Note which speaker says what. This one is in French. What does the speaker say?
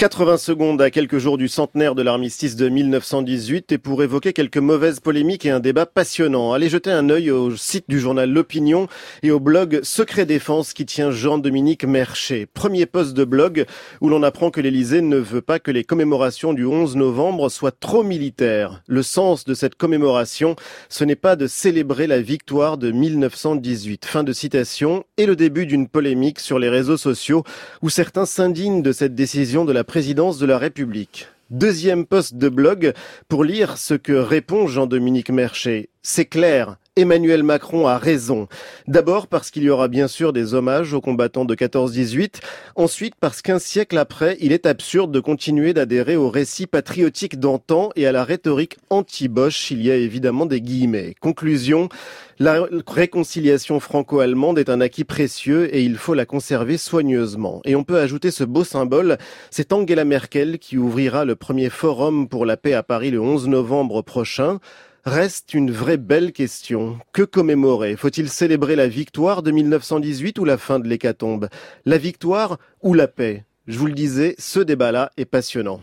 Speaker 1: 80 secondes à quelques jours du centenaire de l'armistice de 1918 et pour évoquer quelques mauvaises polémiques et un débat passionnant. Allez jeter un œil au site du journal L'Opinion et au blog Secret Défense qui tient Jean-Dominique Mercher. Premier poste de blog où l'on apprend que l'Élysée ne veut pas que les commémorations du 11 novembre soient trop militaires. Le sens de cette commémoration, ce n'est pas de célébrer la victoire de 1918. Fin de citation et le début d'une polémique sur les réseaux sociaux où certains s'indignent de cette décision de la présidence de la République. Deuxième poste de blog pour lire ce que répond Jean-Dominique Mercher. C'est clair, Emmanuel Macron a raison. D'abord parce qu'il y aura bien sûr des hommages aux combattants de 14-18. Ensuite parce qu'un siècle après, il est absurde de continuer d'adhérer au récit patriotique d'antan et à la rhétorique anti-Bosch. Il y a évidemment des guillemets. Conclusion. La réconciliation franco-allemande est un acquis précieux et il faut la conserver soigneusement. Et on peut ajouter ce beau symbole, c'est Angela Merkel qui ouvrira le premier forum pour la paix à Paris le 11 novembre prochain. Reste une vraie belle question. Que commémorer? Faut-il célébrer la victoire de 1918 ou la fin de l'hécatombe? La victoire ou la paix? Je vous le disais, ce débat-là est passionnant.